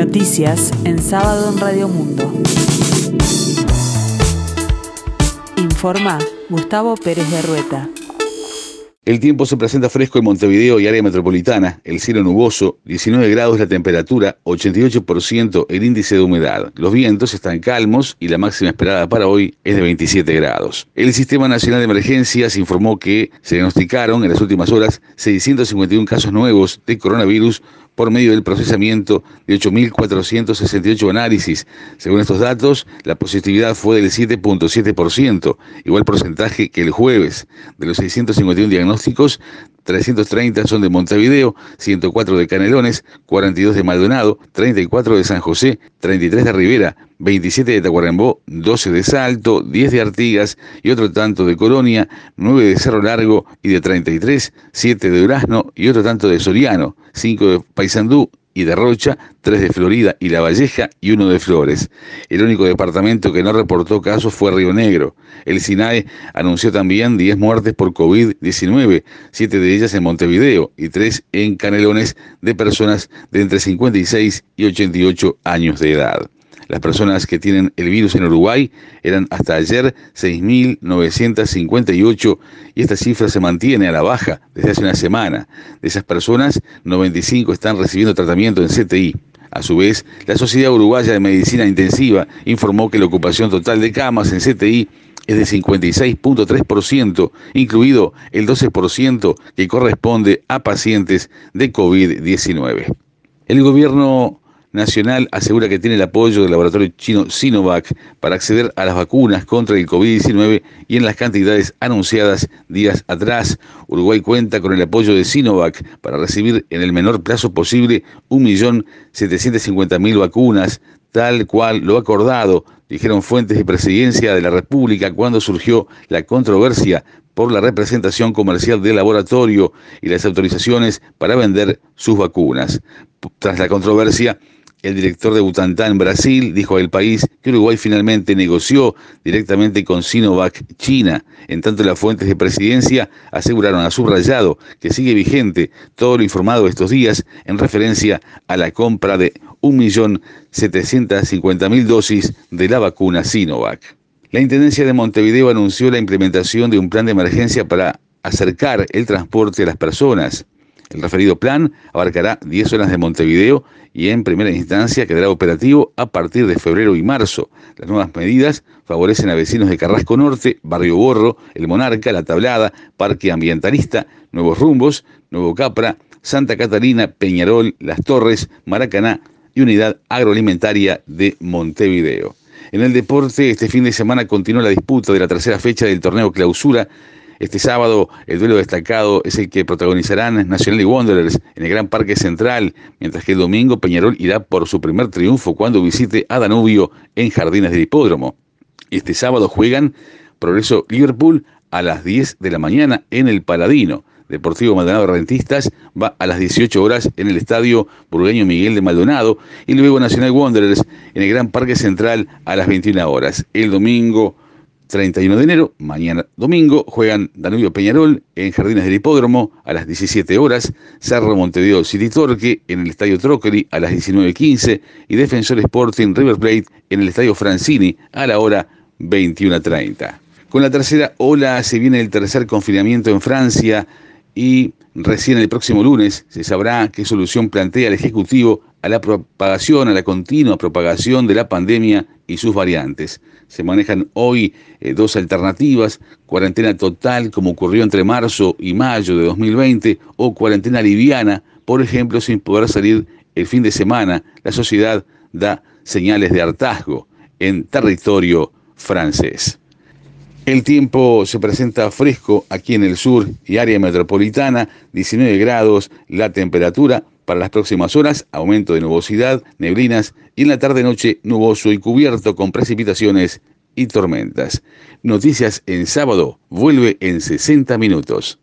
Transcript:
Noticias en sábado en Radio Mundo. Informa Gustavo Pérez de Rueta. El tiempo se presenta fresco en Montevideo y área metropolitana, el cielo nuboso, 19 grados la temperatura, 88% el índice de humedad. Los vientos están calmos y la máxima esperada para hoy es de 27 grados. El Sistema Nacional de Emergencias informó que se diagnosticaron en las últimas horas 651 casos nuevos de coronavirus por medio del procesamiento de 8.468 análisis. Según estos datos, la positividad fue del 7.7%, igual porcentaje que el jueves. De los 651 diagnósticos, 330 son de Montevideo, 104 de Canelones, 42 de Maldonado, 34 de San José, 33 de Rivera, 27 de Tacuarembó, 12 de Salto, 10 de Artigas y otro tanto de Colonia, 9 de Cerro Largo y de 33, 7 de Durazno y otro tanto de Soriano, 5 de Paysandú y de Rocha, tres de Florida y La Valleja y uno de Flores. El único departamento que no reportó casos fue Río Negro. El SINAE anunció también 10 muertes por COVID-19, siete de ellas en Montevideo y tres en Canelones de personas de entre 56 y 88 años de edad. Las personas que tienen el virus en Uruguay eran hasta ayer 6.958 y esta cifra se mantiene a la baja desde hace una semana. De esas personas, 95 están recibiendo tratamiento en CTI. A su vez, la Sociedad Uruguaya de Medicina Intensiva informó que la ocupación total de camas en CTI es de 56.3%, incluido el 12% que corresponde a pacientes de COVID-19. El gobierno Nacional asegura que tiene el apoyo del laboratorio chino Sinovac para acceder a las vacunas contra el COVID-19 y en las cantidades anunciadas días atrás. Uruguay cuenta con el apoyo de Sinovac para recibir en el menor plazo posible 1.750.000 vacunas, tal cual lo acordado, dijeron fuentes de presidencia de la República cuando surgió la controversia por la representación comercial del laboratorio y las autorizaciones para vender sus vacunas. Tras la controversia, el director de Butantan, Brasil, dijo al país que Uruguay finalmente negoció directamente con Sinovac China. En tanto, las fuentes de presidencia aseguraron a subrayado que sigue vigente todo lo informado estos días en referencia a la compra de 1.750.000 dosis de la vacuna Sinovac. La Intendencia de Montevideo anunció la implementación de un plan de emergencia para acercar el transporte a las personas. El referido plan abarcará 10 zonas de Montevideo y en primera instancia quedará operativo a partir de febrero y marzo. Las nuevas medidas favorecen a vecinos de Carrasco Norte, Barrio Borro, El Monarca, La Tablada, Parque Ambientalista, Nuevos Rumbos, Nuevo Capra, Santa Catarina, Peñarol, Las Torres, Maracaná y Unidad Agroalimentaria de Montevideo. En el deporte, este fin de semana continúa la disputa de la tercera fecha del torneo clausura este sábado el duelo destacado es el que protagonizarán Nacional y Wanderers en el Gran Parque Central, mientras que el domingo Peñarol irá por su primer triunfo cuando visite a Danubio en Jardines del Hipódromo. Este sábado juegan Progreso Liverpool a las 10 de la mañana en el Paladino. Deportivo Maldonado Rentistas va a las 18 horas en el Estadio Burgueño Miguel de Maldonado y luego Nacional Wanderers en el Gran Parque Central a las 21 horas. El domingo 31 de enero, mañana domingo, juegan Danubio Peñarol en Jardines del Hipódromo a las 17 horas, Cerro Montevideo City Torque en el Estadio Trockery a las 19.15 y Defensor Sporting River Plate en el Estadio Francini a la hora 21.30. Con la tercera ola se viene el tercer confinamiento en Francia y recién el próximo lunes se sabrá qué solución plantea el Ejecutivo a la propagación, a la continua propagación de la pandemia y sus variantes. Se manejan hoy eh, dos alternativas, cuarentena total como ocurrió entre marzo y mayo de 2020 o cuarentena liviana, por ejemplo, sin poder salir el fin de semana. La sociedad da señales de hartazgo en territorio francés. El tiempo se presenta fresco aquí en el sur y área metropolitana, 19 grados la temperatura, para las próximas horas, aumento de nubosidad, neblinas y en la tarde-noche nuboso y cubierto con precipitaciones y tormentas. Noticias en sábado vuelve en 60 minutos.